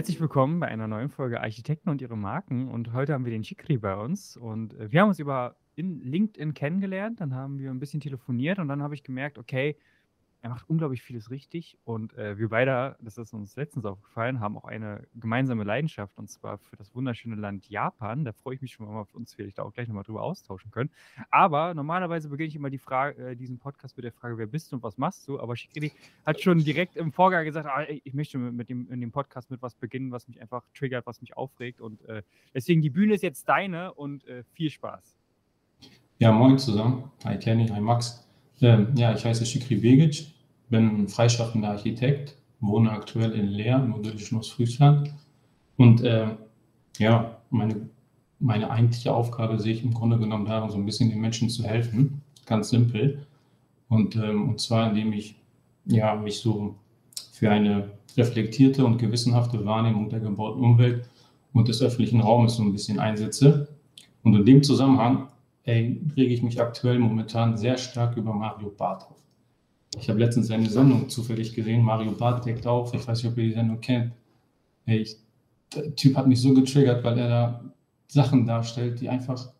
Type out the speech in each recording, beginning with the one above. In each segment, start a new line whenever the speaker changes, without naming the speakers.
Herzlich willkommen bei einer neuen Folge Architekten und ihre Marken. Und heute haben wir den Chikri bei uns. Und äh, wir haben uns über in LinkedIn kennengelernt. Dann haben wir ein bisschen telefoniert und dann habe ich gemerkt, okay, er macht unglaublich vieles richtig und äh, wir beide, das ist uns letztens aufgefallen, haben auch eine gemeinsame Leidenschaft und zwar für das wunderschöne Land Japan. Da freue ich mich schon mal auf uns, vielleicht auch gleich nochmal drüber austauschen können. Aber normalerweise beginne ich immer die Frage, äh, diesen Podcast mit der Frage, wer bist du und was machst du? Aber Shikiri hat schon direkt im Vorgang gesagt, ah, ich möchte mit dem, in dem Podcast mit was beginnen, was mich einfach triggert, was mich aufregt und äh, deswegen die Bühne ist jetzt deine und äh, viel Spaß.
Ja, moin zusammen. Hi Kenny, hi Max. Ähm, ja, ich heiße Shikri Begic, bin freischaffender Architekt, wohne aktuell in Leer im idyllischen Ostfriesland. Und äh, ja, meine, meine eigentliche Aufgabe sehe ich im Grunde genommen darin, so ein bisschen den Menschen zu helfen. Ganz simpel. Und, ähm, und zwar, indem ich ja, mich so für eine reflektierte und gewissenhafte Wahrnehmung der gebauten Umwelt und des öffentlichen Raumes so ein bisschen einsetze. Und in dem Zusammenhang rege ich mich aktuell momentan sehr stark über Mario Barth auf. Ich habe letztens seine Sendung zufällig gesehen, Mario Barth deckt auf. Ich weiß nicht, ob ihr die Sendung kennt. Ich, der Typ hat mich so getriggert, weil er da Sachen darstellt, die einfach,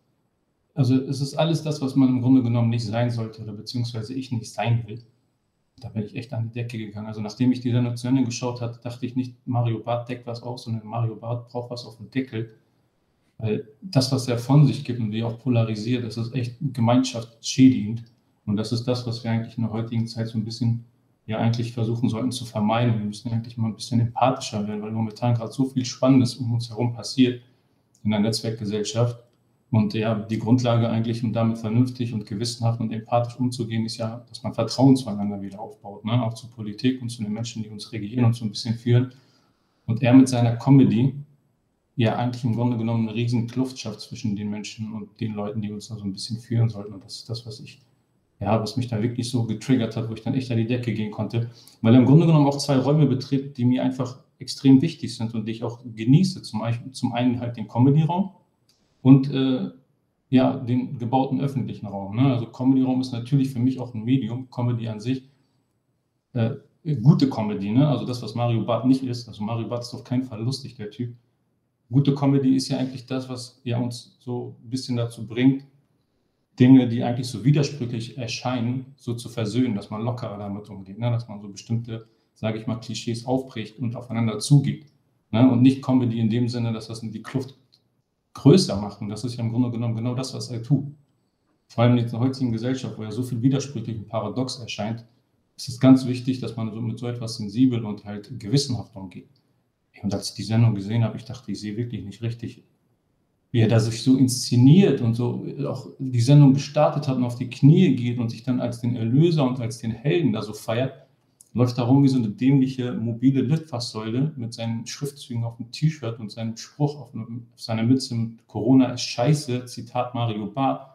also es ist alles das, was man im Grunde genommen nicht sein sollte oder beziehungsweise ich nicht sein will. Da bin ich echt an die Decke gegangen. Also nachdem ich die Sendung zu Ende geschaut hatte, dachte ich nicht, Mario Barth deckt was auf, sondern Mario Barth braucht was auf dem Deckel. Weil das, was er von sich gibt und wie auch polarisiert, das ist echt gemeinschaftsschädigend. Und das ist das, was wir eigentlich in der heutigen Zeit so ein bisschen ja eigentlich versuchen sollten zu vermeiden. Wir müssen eigentlich mal ein bisschen empathischer werden, weil momentan gerade so viel Spannendes um uns herum passiert in der Netzwerkgesellschaft. Und ja, die Grundlage eigentlich, um damit vernünftig und gewissenhaft und empathisch umzugehen, ist ja, dass man Vertrauen zueinander wieder aufbaut, ne? auch zur Politik und zu den Menschen, die uns regieren und so ein bisschen führen. Und er mit seiner Comedy, ja eigentlich im Grunde genommen eine riesen Kluft schafft zwischen den Menschen und den Leuten, die uns da so ein bisschen führen sollten. Und das ist das, was ich, ja, was mich da wirklich so getriggert hat, wo ich dann echt an die Decke gehen konnte. Weil er im Grunde genommen auch zwei Räume betritt, die mir einfach extrem wichtig sind und die ich auch genieße. Zum, zum einen halt den Comedy-Raum und äh, ja, den gebauten öffentlichen Raum. Ne? Also Comedy-Raum ist natürlich für mich auch ein Medium, Comedy an sich. Äh, gute Comedy, ne? also das, was Mario Barth nicht ist. Also Mario Barth ist auf keinen Fall lustig, der Typ gute Comedy ist ja eigentlich das, was ja uns so ein bisschen dazu bringt, Dinge, die eigentlich so widersprüchlich erscheinen, so zu versöhnen, dass man lockerer damit umgeht, ne? dass man so bestimmte, sage ich mal, Klischees aufbricht und aufeinander zugeht. Ne? Und nicht Comedy in dem Sinne, dass das die Kluft größer macht. Und das ist ja im Grunde genommen genau das, was er tut. Vor allem in der heutigen Gesellschaft, wo ja so viel widersprüchlich und paradox erscheint, ist es ganz wichtig, dass man so mit so etwas sensibel und halt gewissenhaft umgeht. Und als ich die Sendung gesehen habe, ich dachte, ich sehe wirklich nicht richtig, wie er da sich so inszeniert und so auch die Sendung gestartet hat und auf die Knie geht und sich dann als den Erlöser und als den Helden da so feiert, läuft da rum wie so eine dämliche mobile Litfaßsäule mit seinen Schriftzügen auf dem T-Shirt und seinem Spruch auf, auf seiner Mütze, Corona ist scheiße, Zitat Mario Barth.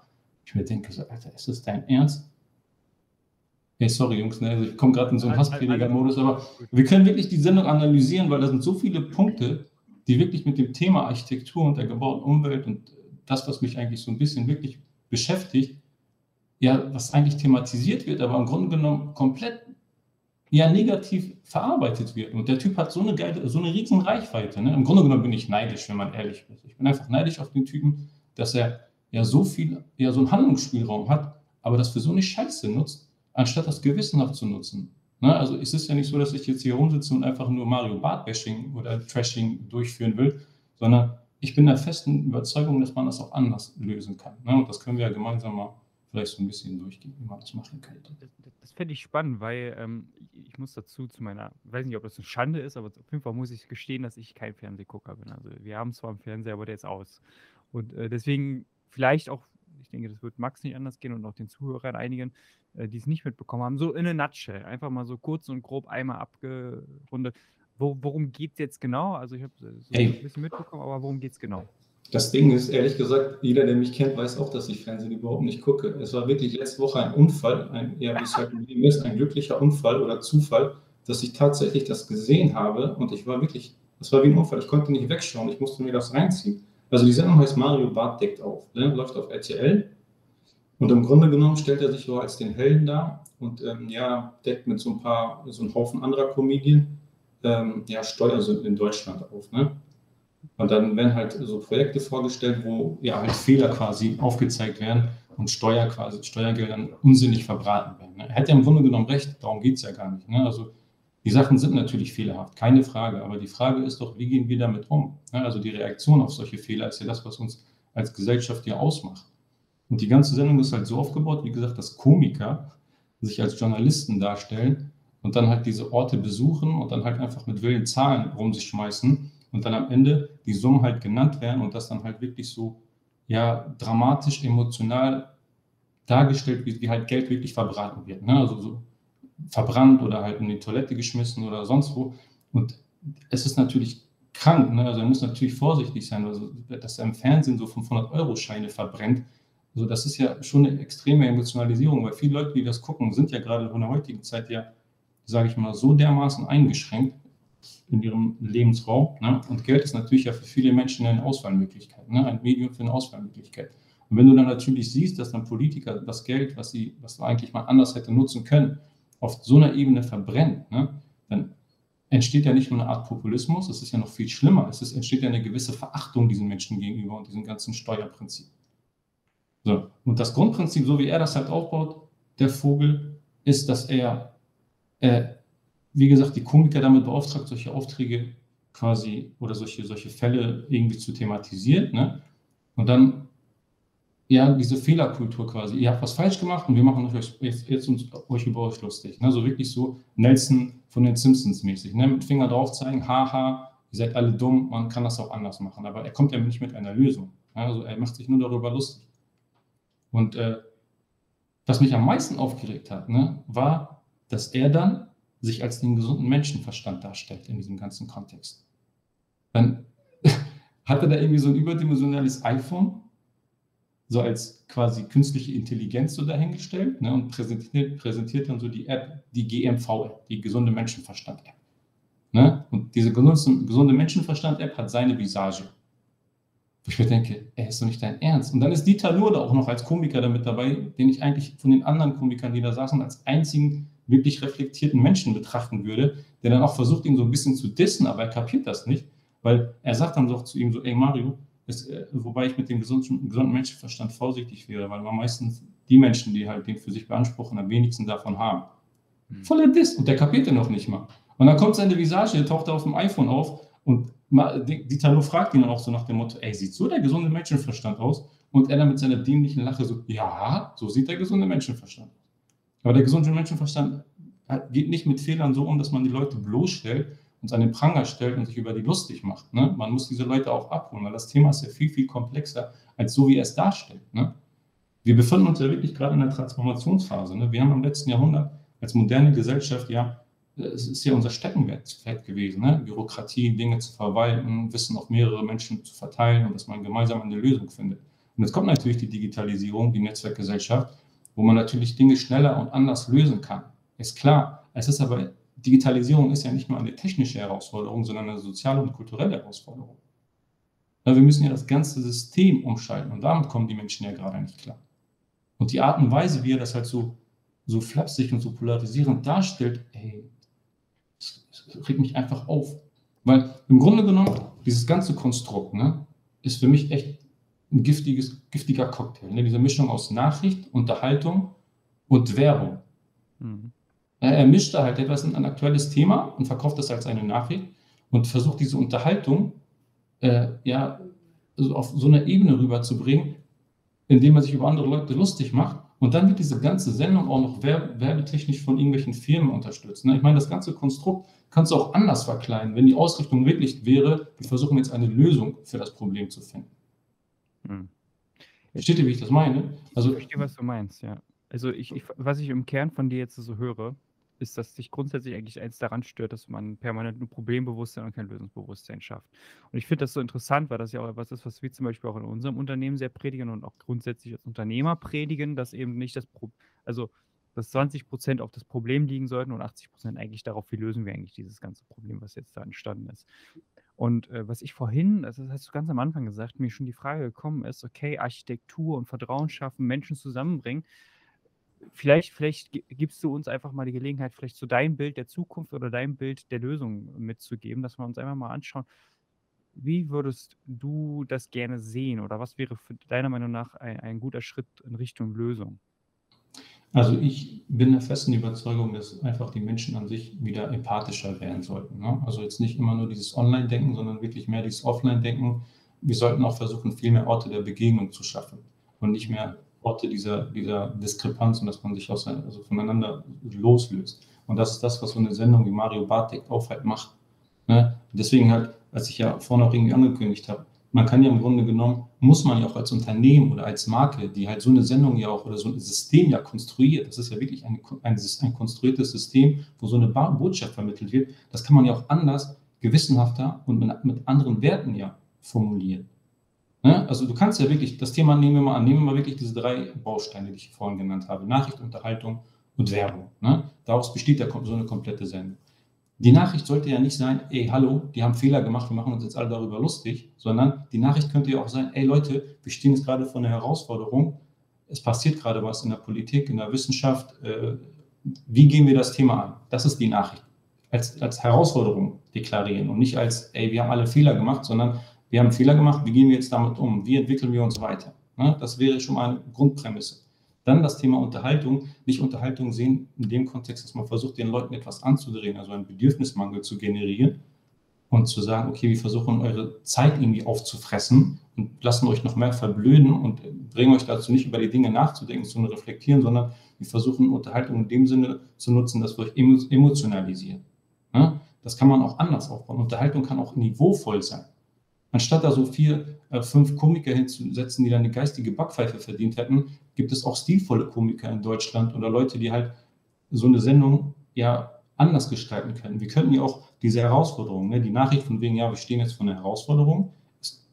Ich mir denke so, Alter, ist das dein Ernst? Hey, sorry, Jungs, ne? ich komme gerade in so einen Hassprediger-Modus, aber wir können wirklich die Sendung analysieren, weil da sind so viele Punkte, die wirklich mit dem Thema Architektur und der gebauten Umwelt und das, was mich eigentlich so ein bisschen wirklich beschäftigt, ja, was eigentlich thematisiert wird, aber im Grunde genommen komplett ja negativ verarbeitet wird. Und der Typ hat so eine geile, so eine riesen Reichweite. Ne? Im Grunde genommen bin ich neidisch, wenn man ehrlich ist. Ich bin einfach neidisch auf den Typen, dass er ja so viel, ja so einen Handlungsspielraum hat, aber das für so eine Scheiße nutzt anstatt das gewissenhaft zu nutzen. Ne? Also es ist ja nicht so, dass ich jetzt hier rumsitze und einfach nur Mario Bart-Bashing oder Trashing durchführen will, sondern ich bin der festen Überzeugung, dass man das auch anders lösen kann. Ne? Und das können wir ja gemeinsam mal vielleicht so ein bisschen durchgehen, wie man das machen könnte.
Das, das fände ich spannend, weil ähm, ich muss dazu zu meiner, weiß nicht, ob das eine Schande ist, aber auf jeden Fall muss ich gestehen, dass ich kein Fernsehgucker bin. Also wir haben zwar einen Fernseher, aber der ist aus. Und äh, deswegen vielleicht auch ich denke, das wird Max nicht anders gehen und auch den Zuhörern einigen, äh, die es nicht mitbekommen haben. So in a nutshell, einfach mal so kurz und grob einmal abgerundet. Wo, worum geht es jetzt genau? Also ich habe so hey. ein bisschen mitbekommen, aber worum geht es genau?
Das Ding ist, ehrlich gesagt, jeder, der mich kennt, weiß auch, dass ich Fernsehen überhaupt nicht gucke. Es war wirklich letzte Woche ein Unfall, ein, ja, wie es halt im Leben ist, ein glücklicher Unfall oder Zufall, dass ich tatsächlich das gesehen habe und ich war wirklich, das war wie ein Unfall. Ich konnte nicht wegschauen, ich musste mir das reinziehen. Also die Sendung heißt Mario Bart deckt auf, ne? läuft auf RTL. Und im Grunde genommen stellt er sich so als den Helden dar und ähm, ja, deckt mit so ein paar, so einem Haufen anderer Comedien ähm, ja, Steuersünden in Deutschland auf. Ne? Und dann werden halt so Projekte vorgestellt, wo ja halt Fehler quasi aufgezeigt werden und Steuer quasi, Steuergeldern unsinnig verbraten werden. Ne? Er hätte ja im Grunde genommen recht, darum geht es ja gar nicht. Ne? Also die Sachen sind natürlich fehlerhaft, keine Frage, aber die Frage ist doch, wie gehen wir damit um? Also die Reaktion auf solche Fehler ist ja das, was uns als Gesellschaft ja ausmacht. Und die ganze Sendung ist halt so aufgebaut, wie gesagt, dass Komiker sich als Journalisten darstellen und dann halt diese Orte besuchen und dann halt einfach mit wilden Zahlen rum sich schmeißen und dann am Ende die Summen halt genannt werden und das dann halt wirklich so ja dramatisch emotional dargestellt, wie, wie halt Geld wirklich verbraten wird. Ne? Also so verbrannt oder halt in die Toilette geschmissen oder sonst wo. Und es ist natürlich krank, ne? also er muss natürlich vorsichtig sein, also, dass er im Fernsehen so 500-Euro-Scheine verbrennt. Also das ist ja schon eine extreme Emotionalisierung, weil viele Leute, die das gucken, sind ja gerade in der heutigen Zeit ja, sage ich mal, so dermaßen eingeschränkt, in ihrem Lebensraum. Ne? Und Geld ist natürlich ja für viele Menschen eine Auswahlmöglichkeit, ne? ein Medium für eine Auswahlmöglichkeit. Und wenn du dann natürlich siehst, dass dann Politiker das Geld, was sie, was eigentlich mal anders hätte nutzen können, auf so einer Ebene verbrennen, ne? dann entsteht ja nicht nur eine Art Populismus, es ist ja noch viel schlimmer. Es ist, entsteht ja eine gewisse Verachtung diesen Menschen gegenüber und diesem ganzen Steuerprinzip. So. Und das Grundprinzip, so wie er das halt aufbaut, der Vogel, ist, dass er äh, wie gesagt, die Komiker damit beauftragt, solche Aufträge quasi oder solche, solche Fälle irgendwie zu thematisieren. Ne? Und dann, ja, diese Fehlerkultur quasi. Ihr habt was falsch gemacht und wir machen euch jetzt, jetzt uns, euch über euch lustig. Ne? So wirklich so Nelson von den Simpsons mäßig. Ne? Mit Finger drauf zeigen, haha, ihr seid alle dumm, man kann das auch anders machen. Aber er kommt ja nicht mit einer Lösung. Ne? Also er macht sich nur darüber lustig. Und äh, was mich am meisten aufgeregt hat, ne, war, dass er dann sich als den gesunden Menschenverstand darstellt in diesem ganzen Kontext. Dann hat er da irgendwie so ein überdimensionales iPhone, so als quasi künstliche Intelligenz so dahingestellt ne, und präsentiert, präsentiert dann so die App, die GMV-App, die gesunde Menschenverstand-App. Ne? Und diese gesunde, Menschenverstand-App hat seine Visage. Wo ich mir denke, ey, ist doch nicht dein Ernst. Und dann ist Dieter Lurde auch noch als Komiker damit dabei, den ich eigentlich von den anderen Komikern, die da saßen, als einzigen wirklich reflektierten Menschen betrachten würde, der dann auch versucht, ihn so ein bisschen zu dissen, aber er kapiert das nicht, weil er sagt dann doch zu ihm so, ey Mario, es, äh, wobei ich mit dem gesunden, gesunden Menschenverstand vorsichtig wäre, weil man meistens die Menschen, die halt den für sich beanspruchen, am wenigsten davon haben. Mhm. Voller Diss und der kapiert den noch nicht mal. Und dann kommt seine Visage, der taucht auf dem iPhone auf und Dieter Loh fragt ihn dann auch so nach dem Motto, ey, sieht so der gesunde Menschenverstand aus? Und er dann mit seiner dienlichen Lache so, ja, so sieht der gesunde Menschenverstand aus. Aber der gesunde Menschenverstand geht nicht mit Fehlern so um, dass man die Leute bloßstellt an den Pranger stellt und sich über die lustig macht. Ne? Man muss diese Leute auch abholen, weil das Thema ist ja viel, viel komplexer, als so wie er es darstellt. Ne? Wir befinden uns ja wirklich gerade in der Transformationsphase. Ne? Wir haben im letzten Jahrhundert als moderne Gesellschaft ja, es ist ja unser Steckenpferd gewesen, ne? Bürokratie, Dinge zu verwalten, Wissen auf mehrere Menschen zu verteilen und dass man gemeinsam eine Lösung findet. Und jetzt kommt natürlich die Digitalisierung, die Netzwerkgesellschaft wo man natürlich Dinge schneller und anders lösen kann. Ist klar. Es ist aber, Digitalisierung ist ja nicht nur eine technische Herausforderung, sondern eine soziale und kulturelle Herausforderung. wir müssen ja das ganze System umschalten und damit kommen die Menschen ja gerade nicht klar. Und die Art und Weise, wie er das halt so, so flapsig und so polarisierend darstellt, ey, das, das regt mich einfach auf. Weil im Grunde genommen, dieses ganze Konstrukt ne, ist für mich echt ein giftiges, giftiger Cocktail. Ne? Diese Mischung aus Nachricht, Unterhaltung und Werbung. Mhm. Er mischt da halt etwas in ein aktuelles Thema und verkauft das als eine Nachricht und versucht diese Unterhaltung äh, ja, also auf so einer Ebene rüberzubringen, indem man sich über andere Leute lustig macht. Und dann wird diese ganze Sendung auch noch werbetechnisch von irgendwelchen Firmen unterstützt. Ne? Ich meine, das ganze Konstrukt kannst du auch anders verkleiden, wenn die Ausrichtung wirklich wäre, wir versuchen jetzt eine Lösung für das Problem zu finden. Hm. Versteht ihr, wie ich das meine?
Also, ich verstehe, was du meinst, ja. Also ich, ich, was ich im Kern von dir jetzt so höre, ist, dass sich grundsätzlich eigentlich eins daran stört, dass man permanent ein Problembewusstsein und kein Lösungsbewusstsein schafft. Und ich finde das so interessant, weil das ja auch etwas ist, was wir zum Beispiel auch in unserem Unternehmen sehr predigen und auch grundsätzlich als Unternehmer predigen, dass eben nicht das Problem, also dass 20 Prozent auf das Problem liegen sollten und 80 Prozent eigentlich darauf, wie lösen wir eigentlich dieses ganze Problem, was jetzt da entstanden ist. Und äh, was ich vorhin, also das hast du ganz am Anfang gesagt, mir schon die Frage gekommen ist, okay, Architektur und Vertrauen schaffen, Menschen zusammenbringen. Vielleicht, vielleicht gibst du uns einfach mal die Gelegenheit, vielleicht so dein Bild der Zukunft oder dein Bild der Lösung mitzugeben, dass wir uns einfach mal anschauen, wie würdest du das gerne sehen oder was wäre deiner Meinung nach ein, ein guter Schritt in Richtung Lösung?
Also ich bin der festen Überzeugung, dass einfach die Menschen an sich wieder empathischer werden sollten. Ne? Also jetzt nicht immer nur dieses Online-Denken, sondern wirklich mehr dieses Offline-Denken. Wir sollten auch versuchen, viel mehr Orte der Begegnung zu schaffen und nicht mehr Orte dieser, dieser Diskrepanz und dass man sich aus, also voneinander loslöst. Und das ist das, was so eine Sendung wie Mario Bartek auch halt macht. Ne? Deswegen halt, als ich ja vorhin auch irgendwie angekündigt habe, man kann ja im Grunde genommen, muss man ja auch als Unternehmen oder als Marke, die halt so eine Sendung ja auch oder so ein System ja konstruiert, das ist ja wirklich ein, ein, ein konstruiertes System, wo so eine Botschaft vermittelt wird, das kann man ja auch anders, gewissenhafter und mit, mit anderen Werten ja formulieren. Ne? Also du kannst ja wirklich, das Thema nehmen wir mal an, nehmen wir mal wirklich diese drei Bausteine, die ich vorhin genannt habe, Nachricht, Unterhaltung und Werbung. Ne? Daraus besteht ja so eine komplette Sendung. Die Nachricht sollte ja nicht sein, ey, hallo, die haben Fehler gemacht, wir machen uns jetzt alle darüber lustig, sondern die Nachricht könnte ja auch sein, ey Leute, wir stehen jetzt gerade vor einer Herausforderung, es passiert gerade was in der Politik, in der Wissenschaft, äh, wie gehen wir das Thema an? Das ist die Nachricht. Als, als Herausforderung deklarieren und nicht als, ey, wir haben alle Fehler gemacht, sondern wir haben Fehler gemacht, wie gehen wir jetzt damit um? Wie entwickeln wir uns weiter? Ne? Das wäre schon mal eine Grundprämisse. Dann das Thema Unterhaltung. Nicht Unterhaltung sehen in dem Kontext, dass man versucht, den Leuten etwas anzudrehen, also einen Bedürfnismangel zu generieren und zu sagen, okay, wir versuchen eure Zeit irgendwie aufzufressen und lassen euch noch mehr verblöden und bringen euch dazu nicht über die Dinge nachzudenken, zu reflektieren, sondern wir versuchen Unterhaltung in dem Sinne zu nutzen, dass wir euch emotionalisieren. Das kann man auch anders aufbauen. Unterhaltung kann auch niveauvoll sein. Anstatt da so vier, äh, fünf Komiker hinzusetzen, die dann eine geistige Backpfeife verdient hätten, gibt es auch stilvolle Komiker in Deutschland oder Leute, die halt so eine Sendung ja anders gestalten können. Wir könnten ja auch diese Herausforderung, ne, die Nachricht von wegen, ja, wir stehen jetzt vor einer Herausforderung,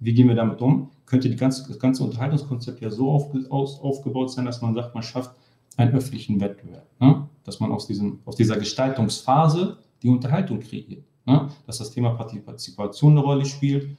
wie gehen wir damit um, könnte die ganze, das ganze Unterhaltungskonzept ja so auf, aus, aufgebaut sein, dass man sagt, man schafft einen öffentlichen Wettbewerb. Ne? Dass man aus, diesem, aus dieser Gestaltungsphase die Unterhaltung kreiert. Ne? Dass das Thema Partizipation eine Rolle spielt,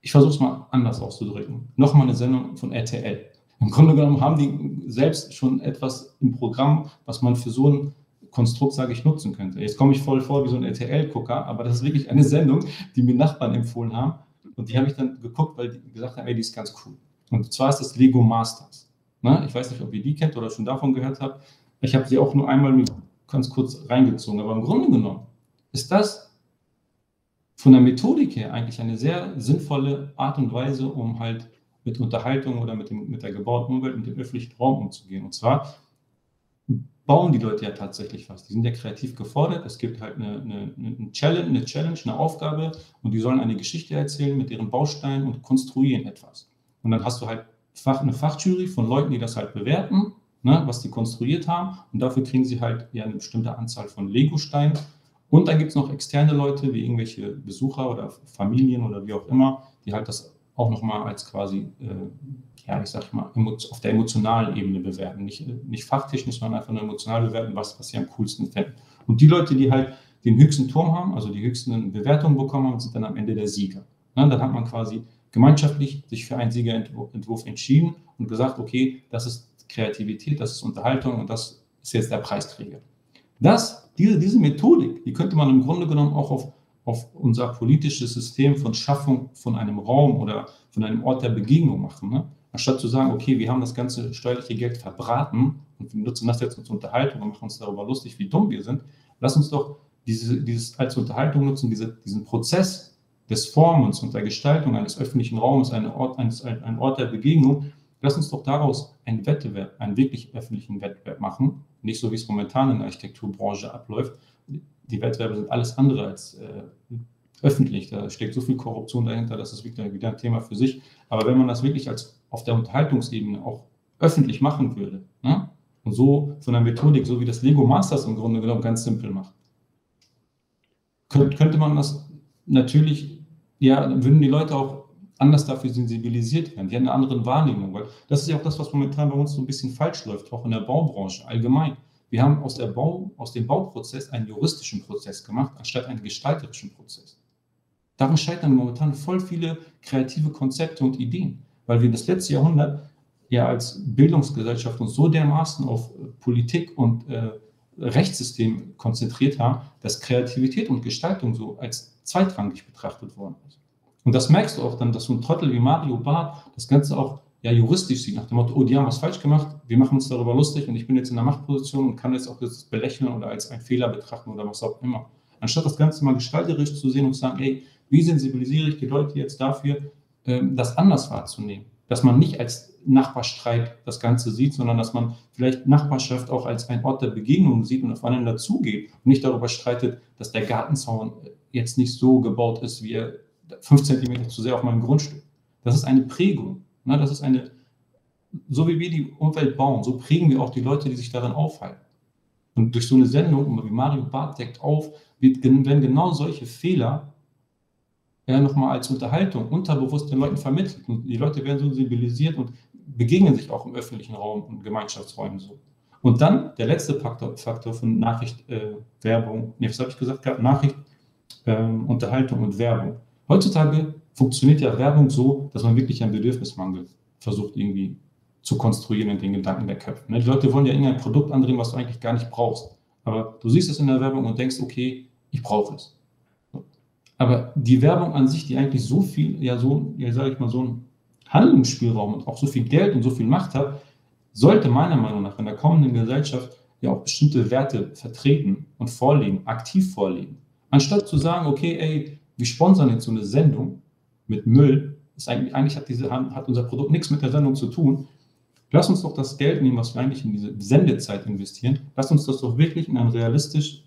ich versuche es mal anders auszudrücken. Nochmal eine Sendung von RTL. Im Grunde genommen haben die selbst schon etwas im Programm, was man für so ein Konstrukt, sage ich, nutzen könnte. Jetzt komme ich voll vor wie so ein RTL-Gucker, aber das ist wirklich eine Sendung, die mir Nachbarn empfohlen haben. Und die habe ich dann geguckt, weil die gesagt haben, ey, die ist ganz cool. Und zwar ist das Lego Masters. Ne? Ich weiß nicht, ob ihr die kennt oder schon davon gehört habt. Ich habe sie auch nur einmal ganz kurz reingezogen. Aber im Grunde genommen ist das von der Methodik her eigentlich eine sehr sinnvolle Art und Weise, um halt mit Unterhaltung oder mit, dem, mit der gebauten Umwelt, mit dem öffentlichen Raum umzugehen. Und zwar bauen die Leute ja tatsächlich was. Die sind ja kreativ gefordert. Es gibt halt eine, eine, eine, Challenge, eine Challenge, eine Aufgabe und die sollen eine Geschichte erzählen mit ihren Bausteinen und konstruieren etwas. Und dann hast du halt Fach, eine Fachjury von Leuten, die das halt bewerten, ne, was die konstruiert haben. Und dafür kriegen sie halt ja eine bestimmte Anzahl von Lego-Steinen und dann gibt es noch externe Leute, wie irgendwelche Besucher oder Familien oder wie auch immer, die halt das auch nochmal als quasi, äh, ja, ich sag mal, auf der emotionalen Ebene bewerten. Nicht, nicht fachtechnisch, sondern einfach nur emotional bewerten, was, was sie am coolsten finden. Und die Leute, die halt den höchsten Turm haben, also die höchsten Bewertungen bekommen haben, sind dann am Ende der Sieger. Ja, dann hat man quasi gemeinschaftlich sich für einen Siegerentwurf entschieden und gesagt, okay, das ist Kreativität, das ist Unterhaltung und das ist jetzt der Preisträger. Das diese, diese Methodik, die könnte man im Grunde genommen auch auf, auf unser politisches System von Schaffung von einem Raum oder von einem Ort der Begegnung machen. Ne? Anstatt zu sagen, okay, wir haben das ganze steuerliche Geld verbraten und wir nutzen das jetzt zur Unterhaltung und machen uns darüber lustig, wie dumm wir sind, lass uns doch diese, dieses als Unterhaltung nutzen, diese, diesen Prozess des Formens und der Gestaltung eines öffentlichen Raums, ein Ort, eines, ein Ort der Begegnung, lass uns doch daraus einen Wettbewerb, einen wirklich öffentlichen Wettbewerb machen nicht so, wie es momentan in der Architekturbranche abläuft. Die Wettbewerbe sind alles andere als äh, öffentlich. Da steckt so viel Korruption dahinter, das ist wieder, wieder ein Thema für sich. Aber wenn man das wirklich als auf der Unterhaltungsebene auch öffentlich machen würde, ne? und so von der Methodik, so wie das Lego Masters im Grunde genommen ganz simpel macht, könnte, könnte man das natürlich, ja, würden die Leute auch anders dafür sensibilisiert werden. Die haben eine andere Wahrnehmung, weil das ist ja auch das, was momentan bei uns so ein bisschen falsch läuft, auch in der Baubranche allgemein. Wir haben aus, der Bau, aus dem Bauprozess einen juristischen Prozess gemacht, anstatt einen gestalterischen Prozess. Daran scheitern momentan voll viele kreative Konzepte und Ideen, weil wir das letzte Jahrhundert ja als Bildungsgesellschaft uns so dermaßen auf Politik und äh, Rechtssystem konzentriert haben, dass Kreativität und Gestaltung so als zweitrangig betrachtet worden ist. Und das merkst du auch dann, dass so ein Trottel wie Mario Barth das Ganze auch ja juristisch sieht, nach dem Motto, oh, die haben was falsch gemacht, wir machen uns darüber lustig und ich bin jetzt in der Machtposition und kann jetzt auch das belächeln oder als einen Fehler betrachten oder was auch immer. Anstatt das Ganze mal gestalterisch zu sehen und zu sagen, ey, wie sensibilisiere ich die Leute jetzt dafür, ähm, das anders wahrzunehmen? Dass man nicht als Nachbarstreit das Ganze sieht, sondern dass man vielleicht Nachbarschaft auch als ein Ort der Begegnung sieht und aufeinander zugeht und nicht darüber streitet, dass der Gartenzaun jetzt nicht so gebaut ist, wie er fünf Zentimeter zu sehr auf meinem Grundstück. Das ist eine Prägung. Ne? Das ist eine, so wie wir die Umwelt bauen, so prägen wir auch die Leute, die sich darin aufhalten. Und durch so eine Sendung, wie Mario Barth deckt auf, werden genau solche Fehler ja, nochmal als Unterhaltung unterbewusst den Leuten vermittelt. Und die Leute werden sensibilisiert und begegnen sich auch im öffentlichen Raum und Gemeinschaftsräumen so. Und dann der letzte Faktor, Faktor von Nachricht, äh, Werbung, nee, was habe ich gesagt gehabt? Nachricht, ähm, Unterhaltung und Werbung. Heutzutage funktioniert ja Werbung so, dass man wirklich einen Bedürfnismangel versucht irgendwie zu konstruieren in den Gedanken der Köpfe. Ne? Die Leute wollen ja irgendein Produkt andrehen, was du eigentlich gar nicht brauchst. Aber du siehst es in der Werbung und denkst, okay, ich brauche es. Aber die Werbung an sich, die eigentlich so viel, ja so, ja sage ich mal, so einen Handlungsspielraum und auch so viel Geld und so viel Macht hat, sollte meiner Meinung nach in der kommenden Gesellschaft ja auch bestimmte Werte vertreten und vorlegen, aktiv vorlegen. Anstatt zu sagen, okay, ey, wir sponsern jetzt so eine Sendung mit Müll, ist eigentlich, eigentlich hat, diese, hat unser Produkt nichts mit der Sendung zu tun. Lass uns doch das Geld nehmen, was wir eigentlich in diese Sendezeit investieren. Lass uns das doch wirklich in einen realistisch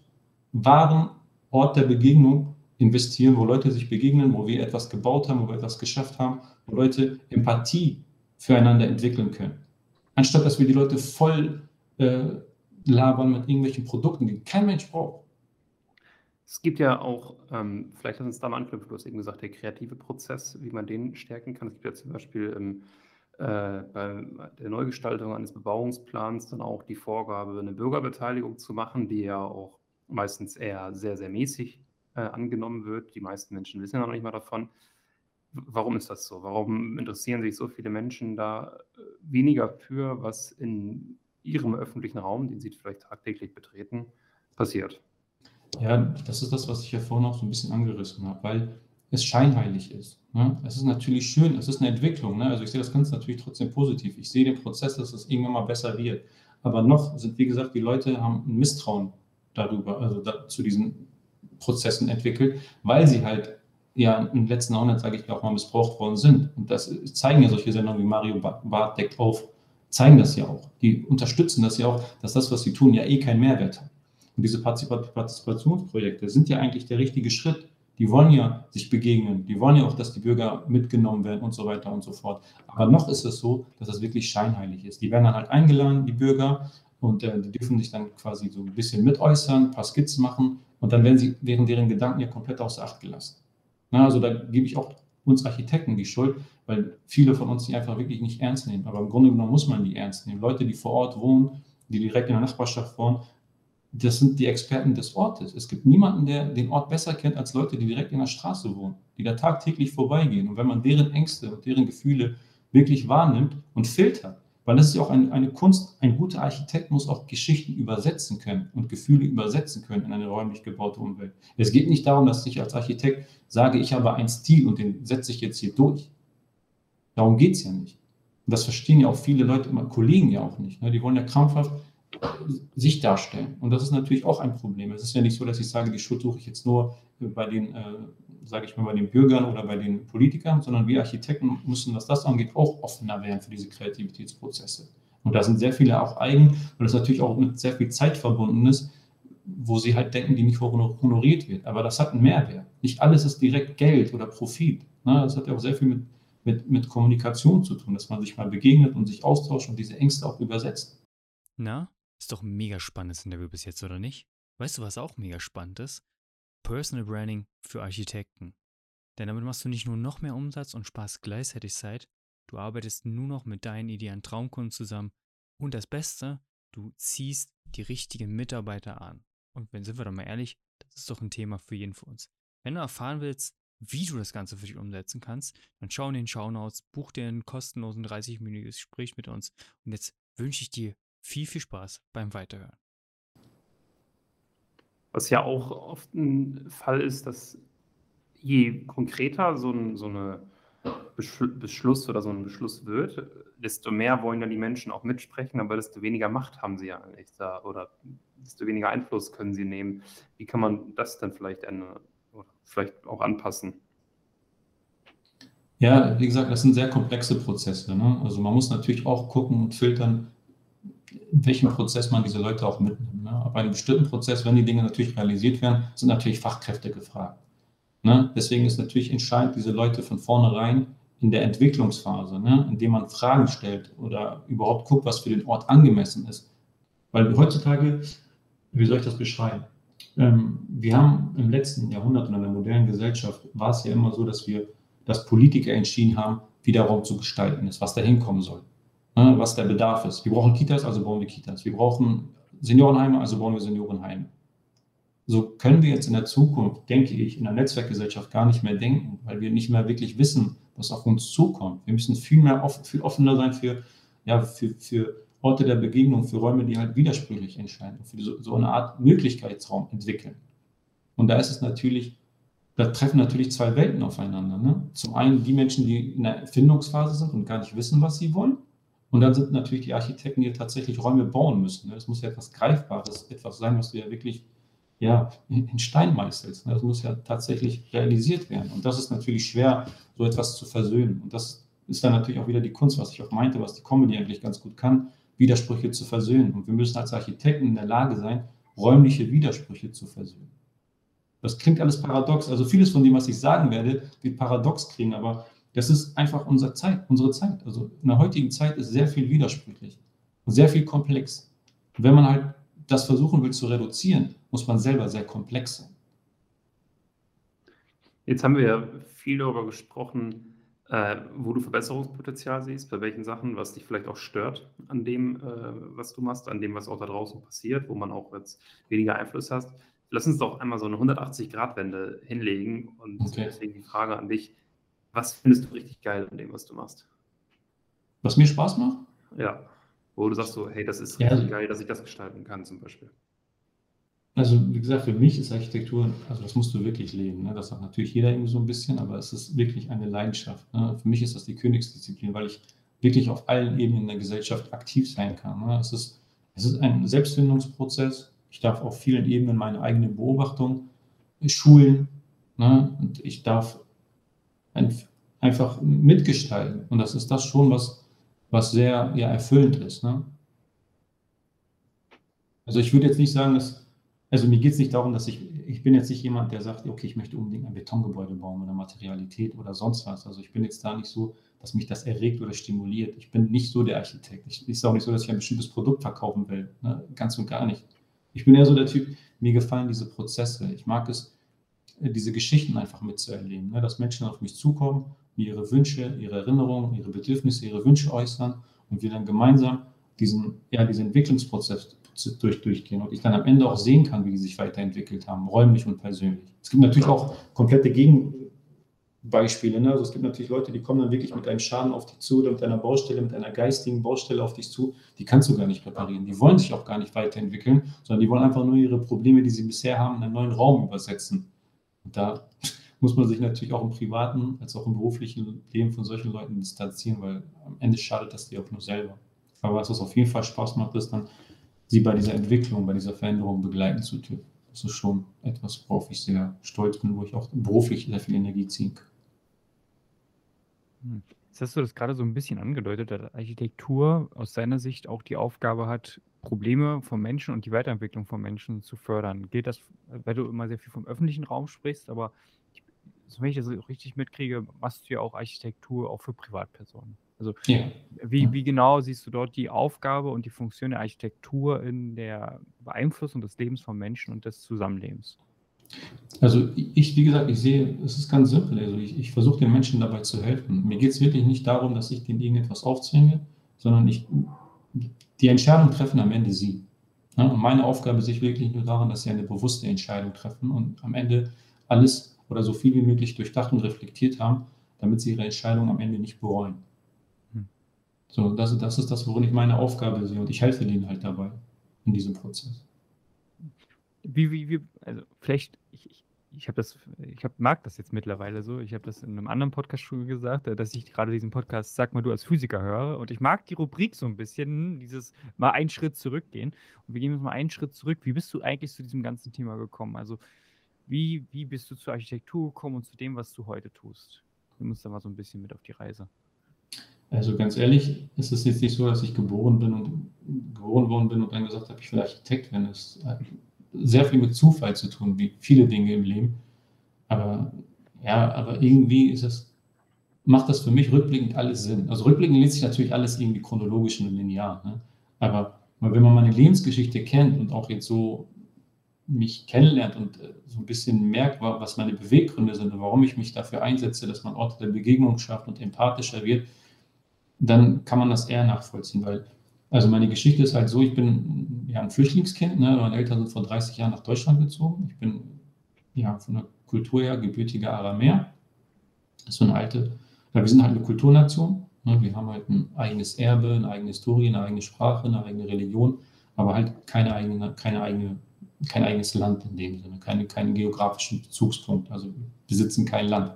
wahren Ort der Begegnung investieren, wo Leute sich begegnen, wo wir etwas gebaut haben, wo wir etwas geschafft haben, wo Leute Empathie füreinander entwickeln können. Anstatt dass wir die Leute voll äh, labern mit irgendwelchen Produkten, die kein Mensch braucht.
Es gibt ja auch, ähm, vielleicht lass uns da mal anknüpfen, du hast eben gesagt, der kreative Prozess, wie man den stärken kann. Es gibt ja zum Beispiel ähm, äh, bei der Neugestaltung eines Bebauungsplans dann auch die Vorgabe, eine Bürgerbeteiligung zu machen, die ja auch meistens eher sehr, sehr mäßig äh, angenommen wird. Die meisten Menschen wissen ja noch nicht mal davon. Warum ist das so? Warum interessieren sich so viele Menschen da äh, weniger für, was in ihrem öffentlichen Raum, den sie vielleicht tagtäglich betreten, passiert?
Ja, das ist das, was ich ja vorhin auch so ein bisschen angerissen habe, weil es scheinheilig ist. Ne? Es ist natürlich schön, es ist eine Entwicklung. Ne? Also ich sehe das Ganze natürlich trotzdem positiv. Ich sehe den Prozess, dass es irgendwann mal besser wird. Aber noch sind, wie gesagt, die Leute haben ein Misstrauen darüber, also da, zu diesen Prozessen entwickelt, weil sie halt ja im letzten Jahrhundert, sage ich auch mal, missbraucht worden sind. Und das zeigen ja solche Sendungen wie Mario Barth deckt auf, zeigen das ja auch. Die unterstützen das ja auch, dass das, was sie tun, ja eh keinen Mehrwert hat. Und diese Partizipationsprojekte sind ja eigentlich der richtige Schritt. Die wollen ja sich begegnen, die wollen ja auch, dass die Bürger mitgenommen werden und so weiter und so fort. Aber noch ist es so, dass es wirklich scheinheilig ist. Die werden dann halt eingeladen, die Bürger, und äh, die dürfen sich dann quasi so ein bisschen mitäußern, ein paar Skizzen machen und dann werden sie während deren Gedanken ja komplett außer Acht gelassen. Na, also da gebe ich auch uns Architekten die Schuld, weil viele von uns die einfach wirklich nicht ernst nehmen. Aber im Grunde genommen muss man die ernst nehmen. Leute, die vor Ort wohnen, die direkt in der Nachbarschaft wohnen, das sind die Experten des Ortes. Es gibt niemanden, der den Ort besser kennt als Leute, die direkt in der Straße wohnen, die da tagtäglich vorbeigehen. Und wenn man deren Ängste und deren Gefühle wirklich wahrnimmt und filtert, weil das ist ja auch ein, eine Kunst, ein guter Architekt muss auch Geschichten übersetzen können und Gefühle übersetzen können in eine räumlich gebaute Umwelt. Es geht nicht darum, dass ich als Architekt sage, ich habe einen Stil und den setze ich jetzt hier durch. Darum geht es ja nicht. Und das verstehen ja auch viele Leute, Kollegen ja auch nicht. Ne? Die wollen ja krampfhaft sich darstellen. Und das ist natürlich auch ein Problem. Es ist ja nicht so, dass ich sage, die Schuld suche ich jetzt nur bei den, äh, sage ich mal, bei den Bürgern oder bei den Politikern, sondern wir Architekten müssen, was das angeht, auch offener werden für diese Kreativitätsprozesse. Und da sind sehr viele auch eigen, weil das natürlich auch mit sehr viel Zeit verbunden ist, wo sie halt denken, die nicht honoriert wird. Aber das hat einen Mehrwert. Nicht alles ist direkt Geld oder Profit. Ne? Das hat ja auch sehr viel mit, mit, mit Kommunikation zu tun, dass man sich mal begegnet und sich austauscht und diese Ängste auch übersetzt.
Na, ist doch ein mega spannendes Interview bis jetzt, oder nicht? Weißt du, was auch mega spannend ist? Personal Branding für Architekten. Denn damit machst du nicht nur noch mehr Umsatz und sparst gleichzeitig Zeit, du arbeitest nur noch mit deinen idealen Traumkunden zusammen und das Beste, du ziehst die richtigen Mitarbeiter an. Und wenn sind wir doch mal ehrlich, das ist doch ein Thema für jeden von uns. Wenn du erfahren willst, wie du das Ganze für dich umsetzen kannst, dann schau in den Shownotes, buch dir ein kostenlosen 30-minütiges Gespräch mit uns. Und jetzt wünsche ich dir viel, viel Spaß beim Weiterhören.
Was ja auch oft ein Fall ist, dass je konkreter so, ein, so eine Beschluss oder so ein Beschluss wird, desto mehr wollen dann die Menschen auch mitsprechen, aber desto weniger Macht haben sie ja eigentlich da oder desto weniger Einfluss können sie nehmen. Wie kann man das dann vielleicht ändern oder vielleicht auch anpassen?
Ja, wie gesagt, das sind sehr komplexe Prozesse. Ne? Also man muss natürlich auch gucken und filtern, in welchem Prozess man diese Leute auch mitnimmt. Ne? Aber bei einem bestimmten Prozess, wenn die Dinge natürlich realisiert werden, sind natürlich Fachkräfte gefragt. Ne? Deswegen ist natürlich entscheidend, diese Leute von vornherein in der Entwicklungsphase, ne? indem man Fragen stellt oder überhaupt guckt, was für den Ort angemessen ist. Weil heutzutage, wie soll ich das beschreiben? Ähm, wir haben im letzten Jahrhundert und in der modernen Gesellschaft war es ja immer so, dass wir, dass Politiker entschieden haben, wie der Raum zu gestalten ist, was da hinkommen soll, ne? was der Bedarf ist. Wir brauchen Kitas, also bauen wir Kitas. Wir brauchen Seniorenheime, also bauen wir Seniorenheime. So können wir jetzt in der Zukunft, denke ich, in der Netzwerkgesellschaft gar nicht mehr denken, weil wir nicht mehr wirklich wissen, was auf uns zukommt. Wir müssen viel mehr viel offener sein für, ja, für, für Orte der Begegnung, für Räume, die halt widersprüchlich entscheiden, für so, so eine Art Möglichkeitsraum entwickeln. Und da ist es natürlich, da treffen natürlich zwei Welten aufeinander. Ne? Zum einen die Menschen, die in der Erfindungsphase sind und gar nicht wissen, was sie wollen. Und dann sind natürlich die Architekten, die tatsächlich Räume bauen müssen. Ne? Das muss ja etwas Greifbares, etwas sein, was du ja wirklich ja, in Stein meißelst. Das muss ja tatsächlich realisiert werden. Und das ist natürlich schwer, so etwas zu versöhnen. Und das ist dann natürlich auch wieder die Kunst, was ich auch meinte, was die Comedy eigentlich ganz gut kann, Widersprüche zu versöhnen. Und wir müssen als Architekten in der Lage sein, räumliche Widersprüche zu versöhnen. Das klingt alles paradox. Also vieles von dem, was ich sagen werde, wird paradox klingen, aber das ist einfach unsere Zeit, unsere Zeit. Also in der heutigen Zeit ist sehr viel widersprüchlich und sehr viel komplex. Und wenn man halt das versuchen will zu reduzieren, muss man selber sehr komplex sein.
Jetzt haben wir ja viel darüber gesprochen, äh, wo du Verbesserungspotenzial siehst, bei welchen Sachen, was dich vielleicht auch stört an dem, äh, was du machst, an dem, was auch da draußen passiert, wo man auch jetzt weniger Einfluss hast. Lass uns doch einmal so eine 180-Grad-Wende hinlegen und okay. deswegen die Frage an dich, was findest du richtig geil an dem, was du machst?
Was mir Spaß macht?
Ja. Wo du sagst so, hey, das ist ja, richtig geil, dass ich das gestalten kann, zum Beispiel.
Also, wie gesagt, für mich ist Architektur, also das musst du wirklich leben. Ne? Das sagt natürlich jeder irgendwie so ein bisschen, aber es ist wirklich eine Leidenschaft. Ne? Für mich ist das die Königsdisziplin, weil ich wirklich auf allen Ebenen der Gesellschaft aktiv sein kann. Ne? Es, ist, es ist ein Selbstfindungsprozess. Ich darf auf vielen Ebenen meine eigene Beobachtung schulen. Ne? Und ich darf ein, einfach mitgestalten. Und das ist das schon, was was sehr ja, erfüllend ist. Ne? Also ich würde jetzt nicht sagen, dass, also mir geht es nicht darum, dass ich, ich bin jetzt nicht jemand, der sagt, okay, ich möchte unbedingt ein Betongebäude bauen oder Materialität oder sonst was. Also ich bin jetzt da nicht so, dass mich das erregt oder stimuliert. Ich bin nicht so der Architekt. Ich ist auch nicht so, dass ich ein bestimmtes Produkt verkaufen will. Ne? Ganz und gar nicht. Ich bin eher so der Typ, mir gefallen diese Prozesse. Ich mag es, diese Geschichten einfach mitzuerleben, ne? dass Menschen auf mich zukommen ihre Wünsche, ihre Erinnerungen, ihre Bedürfnisse, ihre Wünsche äußern und wir dann gemeinsam diesen, ja, diesen Entwicklungsprozess durch, durchgehen und ich dann am Ende auch sehen kann, wie die sich weiterentwickelt haben, räumlich und persönlich. Es gibt natürlich auch komplette Gegenbeispiele. Ne? Also es gibt natürlich Leute, die kommen dann wirklich mit einem Schaden auf dich zu oder mit einer Baustelle, mit einer geistigen Baustelle auf dich zu, die kannst du gar nicht reparieren. Die wollen sich auch gar nicht weiterentwickeln, sondern die wollen einfach nur ihre Probleme, die sie bisher haben, in einen neuen Raum übersetzen. Und da muss man sich natürlich auch im privaten als auch im beruflichen Leben von solchen Leuten distanzieren, weil am Ende schadet das dir auch nur selber. Aber was uns auf jeden Fall Spaß macht, ist dann, sie bei dieser Entwicklung, bei dieser Veränderung begleiten zu dürfen. Das ist schon etwas, worauf ich sehr stolz bin, wo ich auch beruflich sehr viel Energie ziehen kann.
Hm. Jetzt hast du das gerade so ein bisschen angedeutet, dass Architektur aus seiner Sicht auch die Aufgabe hat, Probleme von Menschen und die Weiterentwicklung von Menschen zu fördern. Gilt das, weil du immer sehr viel vom öffentlichen Raum sprichst, aber wenn ich das richtig mitkriege, machst du ja auch Architektur auch für Privatpersonen. Also ja. wie, wie genau siehst du dort die Aufgabe und die Funktion der Architektur in der Beeinflussung des Lebens von Menschen und des Zusammenlebens?
Also ich, wie gesagt, ich sehe, es ist ganz simpel. Also ich, ich versuche den Menschen dabei zu helfen. Mir geht es wirklich nicht darum, dass ich denen irgendetwas aufzwinge, sondern ich, die Entscheidung treffen am Ende sie. Ja, und meine Aufgabe sehe ich wirklich nur darin, dass sie eine bewusste Entscheidung treffen und am Ende alles oder so viel wie möglich durchdacht und reflektiert haben, damit sie ihre Entscheidung am Ende nicht bereuen. Hm. So, das, das ist das, worin ich meine Aufgabe sehe und ich helfe denen halt dabei in diesem Prozess.
Wie, wie, wie, also vielleicht, ich, ich ich habe das, ich hab, mag das jetzt mittlerweile so. Ich habe das in einem anderen Podcast schon gesagt, äh, dass ich gerade diesen Podcast, sag mal du als Physiker höre. Und ich mag die Rubrik so ein bisschen, dieses mal einen Schritt zurückgehen. Und wir gehen jetzt mal einen Schritt zurück. Wie bist du eigentlich zu diesem ganzen Thema gekommen? Also, wie, wie bist du zur Architektur gekommen und zu dem, was du heute tust? Du musst da mal so ein bisschen mit auf die Reise.
Also ganz ehrlich, ist es jetzt nicht so, dass ich geboren bin und geboren worden bin und dann gesagt habe, ich will Architekt werden. Es sehr viel mit Zufall zu tun, wie viele Dinge im Leben. Aber ja, aber irgendwie ist es, macht das für mich rückblickend alles Sinn. Also rückblickend liest sich natürlich alles irgendwie chronologisch und linear. Ne? Aber wenn man meine Lebensgeschichte kennt und auch jetzt so mich kennenlernt und äh, so ein bisschen merkt, was meine Beweggründe sind und warum ich mich dafür einsetze, dass man Orte der Begegnung schafft und empathischer wird, dann kann man das eher nachvollziehen, weil also meine Geschichte ist halt so, ich bin ja ein Flüchtlingskind, ne? meine Eltern sind vor 30 Jahren nach Deutschland gezogen. Ich bin ja von der Kultur her gebürtiger Aramäer. Das ist so eine alte, ja, wir sind halt eine Kulturnation. Ne? Wir haben halt ein eigenes Erbe, eine eigene Historie, eine eigene Sprache, eine eigene Religion, aber halt keine eigene, keine eigene, kein eigenes Land in dem Sinne, keine, keinen geografischen Bezugspunkt. Also wir besitzen kein Land.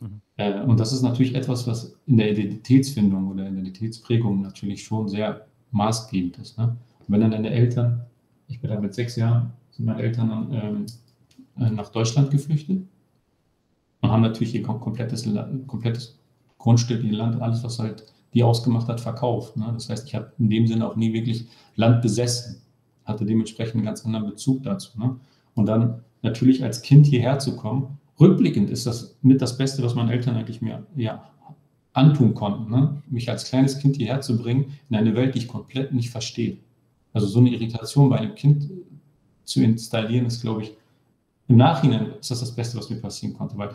Mhm. Äh, und das ist natürlich etwas, was in der Identitätsfindung oder Identitätsprägung natürlich schon sehr maßgebend ist. Ne? Und wenn dann deine Eltern, ich bin dann mit sechs Jahren, sind meine Eltern dann ähm, äh, nach Deutschland geflüchtet und haben natürlich ihr komplettes, komplettes Grundstück, ihr Land, alles, was halt die ausgemacht hat, verkauft. Ne? Das heißt, ich habe in dem Sinne auch nie wirklich Land besessen, hatte dementsprechend einen ganz anderen Bezug dazu. Ne? Und dann natürlich als Kind hierher zu kommen, rückblickend ist das mit das Beste, was meine Eltern eigentlich mir ja, antun konnten, ne? mich als kleines Kind hierher zu bringen in eine Welt, die ich komplett nicht verstehe. Also so eine Irritation bei einem Kind zu installieren, ist, glaube ich, im Nachhinein ist das das Beste, was mir passieren konnte, weil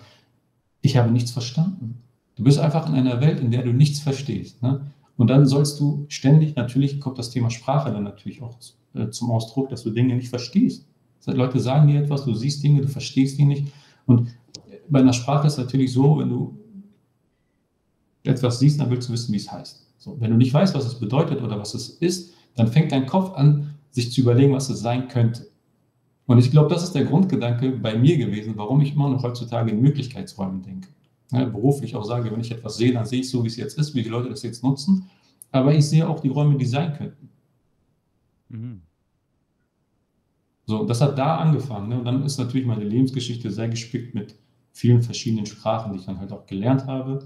ich habe nichts verstanden. Du bist einfach in einer Welt, in der du nichts verstehst. Ne? Und dann sollst du ständig, natürlich kommt das Thema Sprache dann natürlich auch äh, zum Ausdruck, dass du Dinge nicht verstehst. Leute sagen dir etwas, du siehst Dinge, du verstehst die nicht. Und bei einer Sprache ist es natürlich so, wenn du etwas siehst, dann willst du wissen, wie es heißt. So, wenn du nicht weißt, was es bedeutet oder was es ist, dann fängt dein Kopf an, sich zu überlegen, was es sein könnte. Und ich glaube, das ist der Grundgedanke bei mir gewesen, warum ich immer noch heutzutage in Möglichkeitsräumen denke. Ja, beruflich auch sage, wenn ich etwas sehe, dann sehe ich so, wie es jetzt ist, wie die Leute das jetzt nutzen. Aber ich sehe auch die Räume, die sein könnten. Mhm. So, das hat da angefangen. Ne? Und dann ist natürlich meine Lebensgeschichte sehr gespickt mit vielen verschiedenen Sprachen, die ich dann halt auch gelernt habe.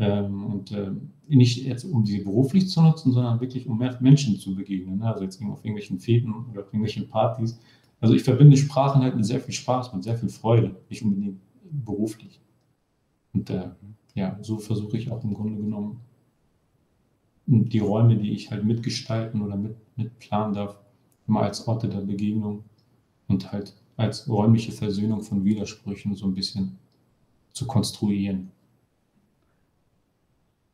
Ähm, und äh, nicht jetzt, um sie beruflich zu nutzen, sondern wirklich, um mehr Menschen zu begegnen. Ne? Also jetzt auf irgendwelchen Fäden oder auf irgendwelchen Partys. Also ich verbinde Sprachen halt mit sehr viel Spaß, mit sehr viel Freude, nicht unbedingt beruflich. Und äh, ja, so versuche ich auch im Grunde genommen die Räume, die ich halt mitgestalten oder mit, mitplanen darf, immer als Orte der Begegnung und halt als räumliche Versöhnung von Widersprüchen so ein bisschen zu konstruieren.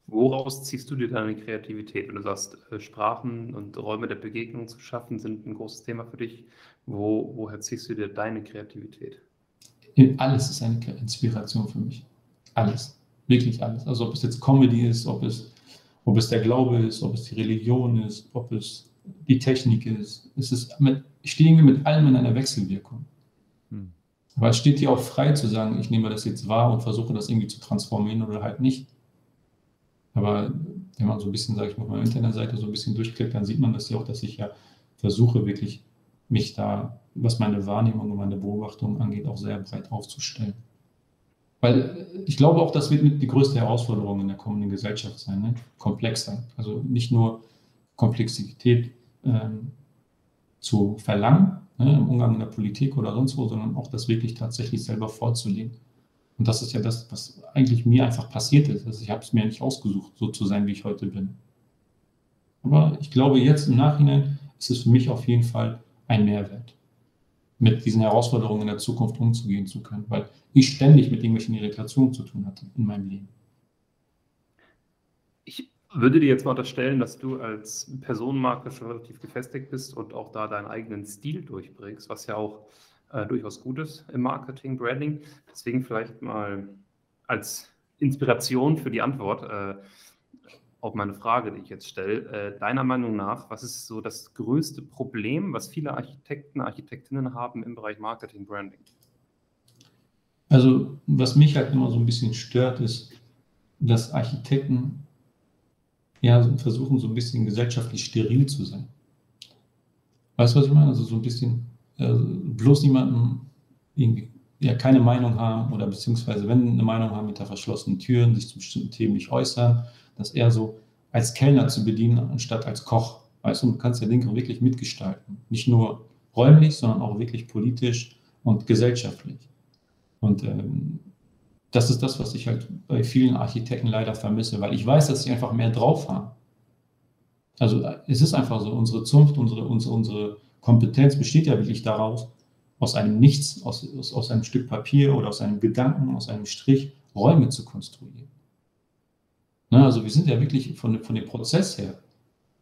Woraus ziehst du dir deine Kreativität? Wenn du sagst, äh, Sprachen und Räume der Begegnung zu schaffen, sind ein großes Thema für dich. Wo, woher ziehst du dir deine Kreativität?
Alles ist eine Inspiration für mich. Alles. Wirklich alles. Also ob es jetzt Comedy ist, ob es, ob es der Glaube ist, ob es die Religion ist, ob es die Technik ist. Es ist mit, ich stehe mit allem in einer Wechselwirkung. Hm. Aber es steht dir auch frei zu sagen, ich nehme das jetzt wahr und versuche das irgendwie zu transformieren oder halt nicht. Aber wenn man so ein bisschen, sage ich mal, auf meiner Internetseite so ein bisschen durchklickt, dann sieht man das ja auch, dass ich ja versuche, wirklich mich da, was meine Wahrnehmung und meine Beobachtung angeht, auch sehr breit aufzustellen. Weil äh, ich glaube auch, das wird mit die größte Herausforderung in der kommenden Gesellschaft sein, ne? komplex sein. Also nicht nur Komplexität ähm, zu verlangen, ne, im Umgang in der Politik oder sonst wo, sondern auch das wirklich tatsächlich selber vorzuleben. Und das ist ja das, was eigentlich mir einfach passiert ist. Also ich habe es mir nicht ausgesucht, so zu sein, wie ich heute bin. Aber ich glaube, jetzt im Nachhinein ist es für mich auf jeden Fall ein Mehrwert, mit diesen Herausforderungen in der Zukunft umzugehen zu können, weil ich ständig mit irgendwelchen Irritationen zu tun hatte in meinem Leben.
Ich würde dir jetzt mal unterstellen, dass du als Personenmarke schon relativ gefestigt bist und auch da deinen eigenen Stil durchbringst, was ja auch äh, durchaus Gutes im Marketing, Branding. Deswegen vielleicht mal als Inspiration für die Antwort äh, auf meine Frage, die ich jetzt stelle. Äh, deiner Meinung nach, was ist so das größte Problem, was viele Architekten, Architektinnen haben im Bereich Marketing, Branding?
Also, was mich halt immer so ein bisschen stört, ist, dass Architekten ja versuchen, so ein bisschen gesellschaftlich steril zu sein. Weißt du, was ich meine? Also so ein bisschen äh, bloß niemanden irgendwie ja, keine Meinung haben oder beziehungsweise wenn eine Meinung haben hinter verschlossenen Türen, sich zu bestimmten Themen nicht äußern, das eher so als Kellner zu bedienen, anstatt als Koch. Weißt du, du kannst ja Dinge wirklich mitgestalten. Nicht nur räumlich, sondern auch wirklich politisch und gesellschaftlich. Und ähm, das ist das, was ich halt bei vielen Architekten leider vermisse, weil ich weiß, dass sie einfach mehr drauf haben. Also es ist einfach so, unsere Zunft, unsere, unsere, unsere Kompetenz besteht ja wirklich daraus, aus einem Nichts, aus, aus, aus einem Stück Papier oder aus einem Gedanken, aus einem Strich Räume zu konstruieren. Ne, also wir sind ja wirklich von, von dem Prozess her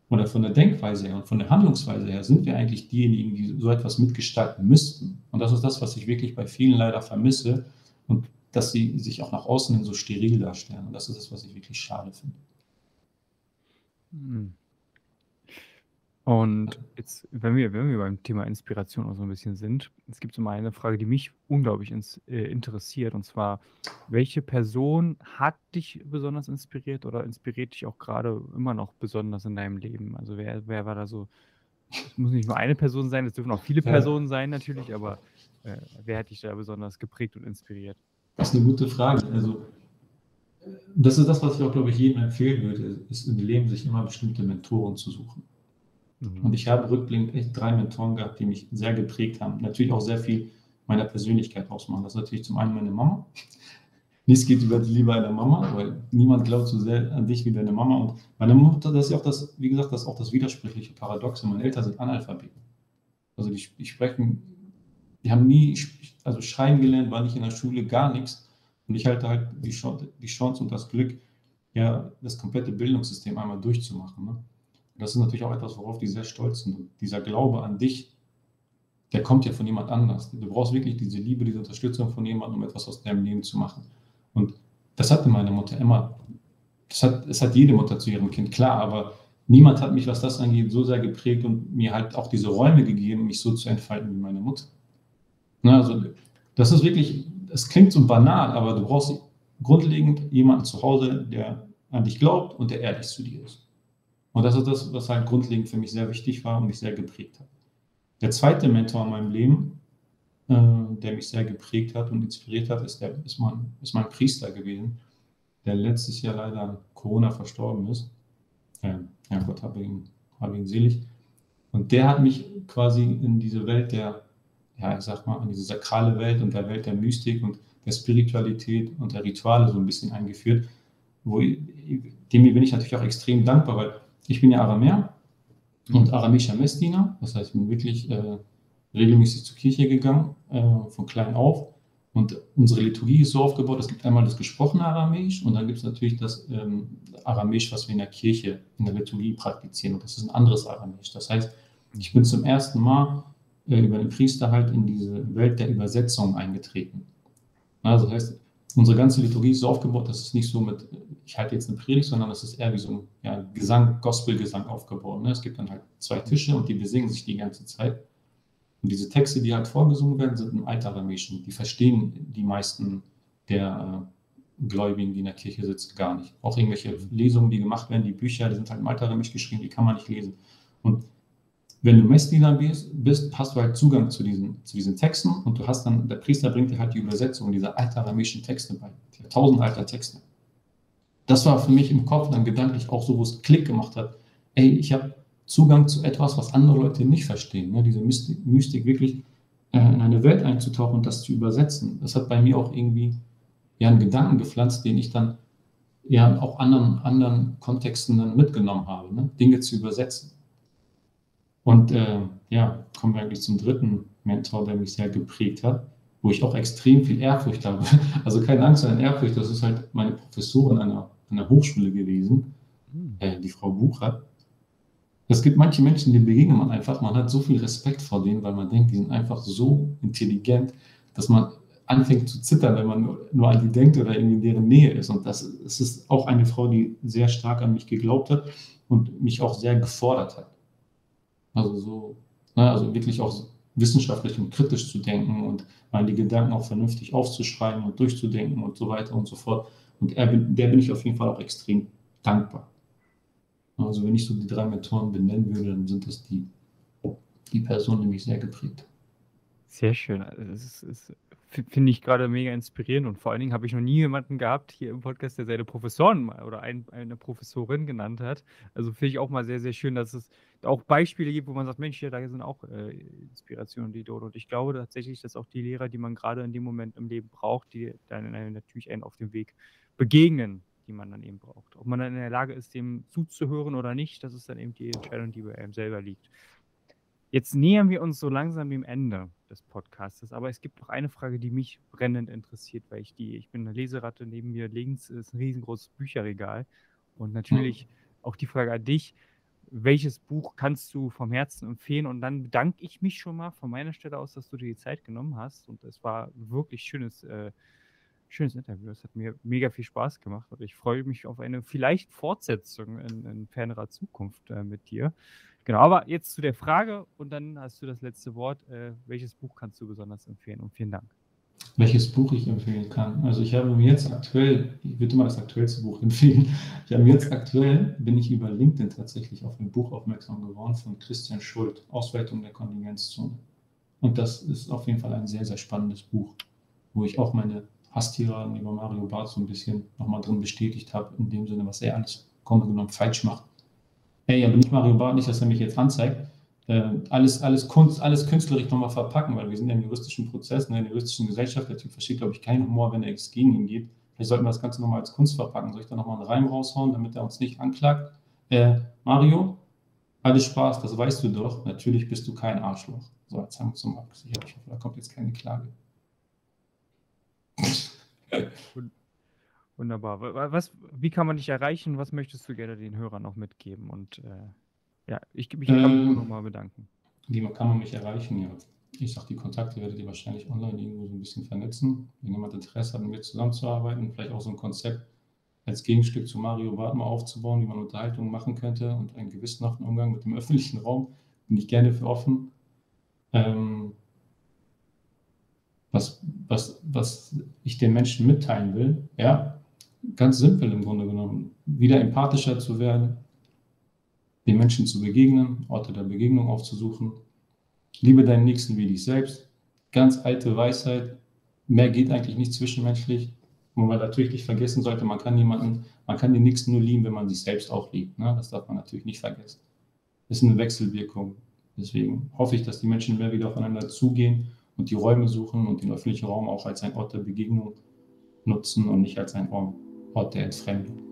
oder von der Denkweise her und von der Handlungsweise her sind wir eigentlich diejenigen, die so etwas mitgestalten müssten. Und das ist das, was ich wirklich bei vielen leider vermisse und dass sie sich auch nach außen hin so steril darstellen. Und das ist das, was ich wirklich schade finde.
Hm. Und jetzt, wenn wir, wenn wir beim Thema Inspiration auch so ein bisschen sind, es gibt so mal eine Frage, die mich unglaublich ins, äh, interessiert, und zwar, welche Person hat dich besonders inspiriert oder inspiriert dich auch gerade immer noch besonders in deinem Leben? Also wer, wer war da so, es muss nicht nur eine Person sein, es dürfen auch viele
Ja.
Personen sein natürlich, aber äh, wer hat dich da besonders geprägt und inspiriert?
Das ist eine gute Frage. Also, das ist das, was ich auch, glaube ich, jedem empfehlen würde, ist im Leben sich immer bestimmte Mentoren zu suchen.
Mhm.
Und ich habe rückblickend echt drei Mentoren gehabt, die mich sehr geprägt haben. Natürlich auch sehr viel meiner Persönlichkeit ausmachen. Das ist natürlich zum einen meine Mama. Nichts geht über die Liebe einer Mama, weil niemand glaubt so sehr an dich wie deine Mama. Und meine Mutter, das ist ja auch das, wie gesagt, das ist auch das widersprüchliche Paradoxe. Meine Eltern sind Analphabeten. Also die, die sprechen, die haben nie, also schreiben gelernt, waren nicht in der Schule, gar nichts. Und ich halte halt die Chance, die Chance und das Glück, ja, das komplette Bildungssystem einmal durchzumachen. Ne? Das ist natürlich auch etwas, worauf die sehr stolz sind. Und dieser Glaube an dich, der kommt ja von jemand anders. Du brauchst wirklich diese Liebe, diese Unterstützung von jemandem, um etwas aus deinem Leben zu machen. Und das hatte meine Mutter immer. Das hat, das hat jede Mutter zu ihrem Kind, klar, aber niemand hat mich, was das angeht, so sehr geprägt und mir halt auch diese Räume gegeben, mich so zu entfalten wie meine Mutter. Na, also, das ist wirklich, es klingt so banal, aber du brauchst grundlegend jemanden zu Hause, der an dich glaubt und der ehrlich zu dir ist. Und das ist das, was halt grundlegend für mich sehr wichtig war und mich sehr geprägt hat. Der zweite Mentor in meinem Leben, äh, der mich sehr geprägt hat und inspiriert hat, ist, der, ist, mein, ist mein Priester gewesen, der letztes Jahr leider an Corona verstorben ist. Äh, ja, Gott habe ihn, habe ihn selig. Und der hat mich quasi in diese Welt der, ja, ich sag mal, in diese sakrale Welt und der Welt der Mystik und der Spiritualität und der Rituale so ein bisschen eingeführt. Wo, dem bin ich natürlich auch extrem dankbar, weil ich bin ja Aramäer und aramäischer Messdiener. Das heißt, ich bin wirklich äh, regelmäßig zur Kirche gegangen, äh, von klein auf. Und unsere Liturgie ist so aufgebaut, es gibt einmal das gesprochene Aramäisch und dann gibt es natürlich das ähm, Aramäisch, was wir in der Kirche, in der Liturgie praktizieren. Und das ist ein anderes Aramäisch. Das heißt, ich bin zum ersten Mal äh, über den Priester halt in diese Welt der Übersetzung eingetreten. Also das heißt, unsere ganze Liturgie ist so aufgebaut, dass es nicht so mit, ich halte jetzt eine Predigt, sondern es ist eher wie so ein ja, Gesang, Gospelgesang aufgebaut. Ne? Es gibt dann halt zwei Tische und die besingen sich die ganze Zeit. Und diese Texte, die halt vorgesungen werden, sind im Altaramäischen. Die verstehen die meisten der äh, Gläubigen, die in der Kirche sitzen, gar nicht. Auch irgendwelche Lesungen, die gemacht werden, die Bücher, die sind halt im Altaramisch geschrieben, die kann man nicht lesen. Und wenn du Messdiener bist, hast du halt Zugang zu diesen, zu diesen Texten und du hast dann, der Priester bringt dir halt die Übersetzung dieser altaramischen Texte bei, die tausend alter Texte. Das war für mich im Kopf dann gedanklich auch so, wo es Klick gemacht hat. Ey, ich habe Zugang zu etwas, was andere Leute nicht verstehen. Ne? Diese Mystik, Mystik wirklich äh, in eine Welt einzutauchen und das zu übersetzen. Das hat bei mir auch irgendwie ja einen Gedanken gepflanzt, den ich dann ja auch anderen, anderen Kontexten dann mitgenommen habe, ne? Dinge zu übersetzen. Und äh, ja, kommen wir eigentlich zum dritten Mentor, der mich sehr geprägt hat, wo ich auch extrem viel Ehrfurcht habe. Also keine Angst, sondern Ehrfurcht. Das ist halt meine Professorin an einer, an einer Hochschule gewesen,
Hm.
äh, die Frau Bucher. Es gibt manche Menschen, die begegnet man einfach, man hat so viel Respekt vor denen, weil man denkt, die sind einfach so intelligent, dass man anfängt zu zittern, wenn man nur, nur an die denkt oder irgendwie in deren Nähe ist. Und das, das ist auch eine Frau, die sehr stark an mich geglaubt hat und mich auch sehr gefordert hat. Also so, ne, also wirklich auch wissenschaftlich und kritisch zu denken und mal die Gedanken auch vernünftig aufzuschreiben und durchzudenken und so weiter und so fort. Und er, der bin ich auf jeden Fall auch extrem dankbar. Also wenn ich so die drei Mentoren benennen würde, dann sind das die, die Personen, die mich sehr geprägt.
Sehr schön. Also finde ich gerade mega inspirierend und vor allen Dingen habe ich noch nie jemanden gehabt hier im Podcast, der seine Professoren oder ein, eine Professorin genannt hat. Also finde ich auch mal sehr, sehr schön, dass es auch Beispiele gibt, wo man sagt, Mensch, ja, da sind auch äh, Inspirationen, die dort. Und ich glaube tatsächlich, dass auch die Lehrer, die man gerade in dem Moment im Leben braucht, die dann natürlich einen auf dem Weg begegnen, die man dann eben braucht. Ob man dann in der Lage ist, dem zuzuhören oder nicht, das ist dann eben die Entscheidung, die bei einem selber liegt. Jetzt nähern wir uns so langsam dem Ende des Podcasts, aber es gibt noch eine Frage, die mich brennend interessiert, weil ich die, ich bin eine Leseratte, neben mir links ist ein riesengroßes Bücherregal und natürlich auch die Frage an dich, welches Buch kannst du vom Herzen empfehlen? Und dann bedanke ich mich schon mal von meiner Stelle aus, dass du dir die Zeit genommen hast und es war wirklich schönes äh, schönes Interview. Es hat mir mega viel Spaß gemacht und ich freue mich auf eine vielleicht Fortsetzung in, in fernerer Zukunft äh, mit dir. Genau, aber jetzt zu der Frage und dann hast du das letzte Wort. Äh, welches Buch kannst du besonders empfehlen? Und vielen Dank.
Welches Buch ich empfehlen kann? Also ich habe mir jetzt aktuell, ich würde mal das aktuellste Buch empfehlen. Ich habe mir jetzt aktuell, bin ich über LinkedIn tatsächlich auf ein Buch aufmerksam geworden von Christian Schuld, Ausweitung der Kontingenzzone. Und das ist auf jeden Fall ein sehr, sehr spannendes Buch, wo ich auch meine Hasstiraden über Mario Barth so ein bisschen nochmal drin bestätigt habe, in dem Sinne, was er alles Grunde genommen falsch macht. Hey, aber nicht Mario Barth, nicht, dass er mich jetzt anzeigt. Äh, alles, alles Kunst, alles künstlerisch nochmal verpacken, weil wir sind ja im juristischen Prozess, ne, in der juristischen Gesellschaft. Der Typ versteht, glaube ich, keinen Humor, wenn er es gegen ihn geht. Vielleicht sollten wir das Ganze nochmal als Kunst verpacken. Soll ich da nochmal einen Reim raushauen, damit er uns nicht anklagt? Äh, Mario, alles Spaß, das weißt du doch. Natürlich bist du kein Arschloch. So, jetzt haben wir zum Abgesichert. Ich hoffe, da kommt jetzt keine Klage.
Wunderbar. Was, wie kann man dich erreichen? Was möchtest du gerne den Hörern noch mitgeben? Und äh, ja, ich mich ähm, nochmal bedanken.
Wie kann man mich erreichen? Ja, ich sage, die Kontakte werdet ihr wahrscheinlich online irgendwo so ein bisschen vernetzen. Wenn jemand Interesse hat, mit mir zusammenzuarbeiten, vielleicht auch so ein Konzept als Gegenstück zu Mario Barth mal aufzubauen, wie man Unterhaltung machen könnte und einen gewissenhaften Umgang mit dem öffentlichen Raum, bin ich gerne für offen. Ähm, was, was, was ich den Menschen mitteilen will, ja, ganz simpel im Grunde genommen, wieder empathischer zu werden, den Menschen zu begegnen, Orte der Begegnung aufzusuchen, liebe deinen Nächsten wie dich selbst, ganz alte Weisheit, mehr geht eigentlich nicht zwischenmenschlich, wo man natürlich nicht vergessen sollte, man kann niemanden, man kann den Nächsten nur lieben, wenn man sich selbst auch liebt, ne? das darf man natürlich nicht vergessen. Das ist eine Wechselwirkung, deswegen hoffe ich, dass die Menschen mehr wieder aufeinander zugehen und die Räume suchen und den öffentlichen Raum auch als ein Ort der Begegnung nutzen und nicht als ein Ort der Entfremdung.